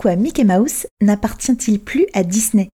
Pourquoi Mickey Mouse n'appartient-il plus à Disney?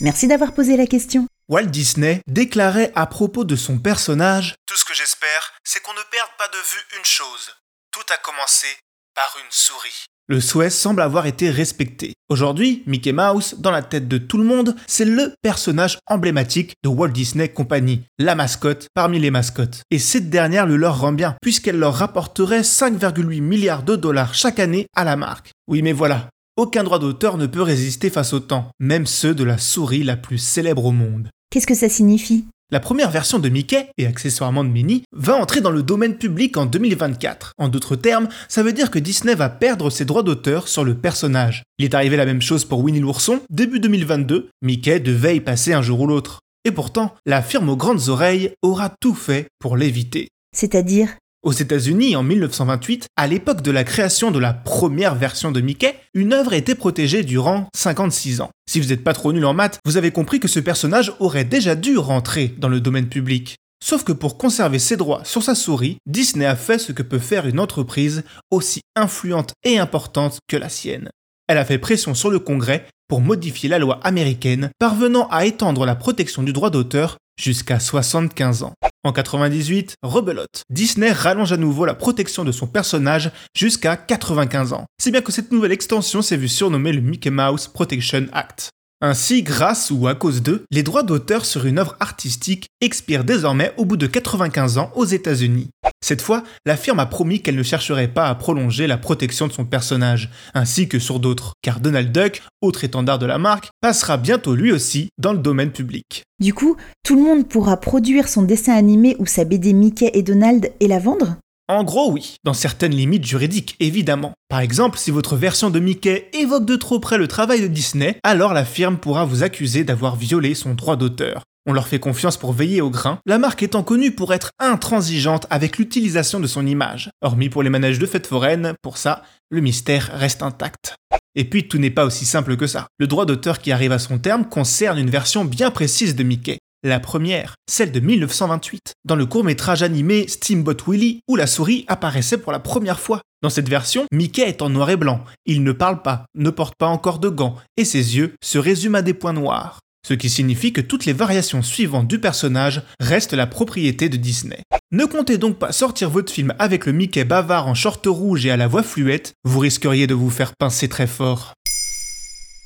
Merci d'avoir posé la question. Walt Disney déclarait à propos de son personnage Tout ce que j'espère, c'est qu'on ne perde pas de vue une chose. Tout a commencé par une souris. Le souhait semble avoir été respecté. Aujourd'hui, Mickey Mouse, dans la tête de tout le monde, c'est le personnage emblématique de Walt Disney Company, la mascotte parmi les mascottes. Et cette dernière le leur rend bien, puisqu'elle leur rapporterait 5,8 milliards de dollars chaque année à la marque. Oui mais voilà, aucun droit d'auteur ne peut résister face au temps, même ceux de la souris la plus célèbre au monde. Qu'est-ce que ça signifie? La première version de Mickey, et accessoirement de Minnie, va entrer dans le domaine public en 2024. En d'autres termes, ça veut dire que Disney va perdre ses droits d'auteur sur le personnage. Il est arrivé la même chose pour Winnie l'ourson, début 2022, Mickey devait y passer un jour ou l'autre. Et pourtant, la firme aux grandes oreilles aura tout fait pour l'éviter. C'est-à-dire? Aux États-Unis, en 1928, à l'époque de la création de la première version de Mickey, une œuvre été protégée durant 56 ans. Si vous n'êtes pas trop nul en maths, vous avez compris que ce personnage aurait déjà dû rentrer dans le domaine public. Sauf que pour conserver ses droits sur sa souris, Disney a fait ce que peut faire une entreprise aussi influente et importante que la sienne. Elle a fait pression sur le Congrès pour modifier la loi américaine, parvenant à étendre la protection du droit d'auteur jusqu'à 75 ans. En 98, rebelote, Disney rallonge à nouveau la protection de son personnage jusqu'à 95 ans. C'est bien que cette nouvelle extension s'est vue surnommer le Mickey Mouse Protection Act. Ainsi, grâce ou à cause d'eux, les droits d'auteur sur une œuvre artistique expirent désormais au bout de 95 ans aux États-Unis. Cette fois, la firme a promis qu'elle ne chercherait pas à prolonger la protection de son personnage, ainsi que sur d'autres, car Donald Duck, autre étendard de la marque, passera bientôt lui aussi dans le domaine public. Du coup, tout le monde pourra produire son dessin animé ou sa BD Mickey et Donald et la vendre? En gros, oui, dans certaines limites juridiques, évidemment. Par exemple, si votre version de Mickey évoque de trop près le travail de Disney, alors la firme pourra vous accuser d'avoir violé son droit d'auteur. On leur fait confiance pour veiller au grain, la marque étant connue pour être intransigeante avec l'utilisation de son image. Hormis pour les manèges de fêtes foraines, pour ça, le mystère reste intact. Et puis tout n'est pas aussi simple que ça. Le droit d'auteur qui arrive à son terme concerne une version bien précise de Mickey. La première, celle de 1928, dans le court-métrage animé Steamboat Willie, où la souris apparaissait pour la première fois. Dans cette version, Mickey est en noir et blanc, il ne parle pas, ne porte pas encore de gants, et ses yeux se résument à des points noirs. Ce qui signifie que toutes les variations suivantes du personnage restent la propriété de Disney. Ne comptez donc pas sortir votre film avec le Mickey bavard en short rouge et à la voix fluette, vous risqueriez de vous faire pincer très fort.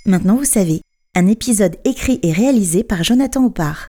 Maintenant vous savez, un épisode écrit et réalisé par Jonathan Oppard.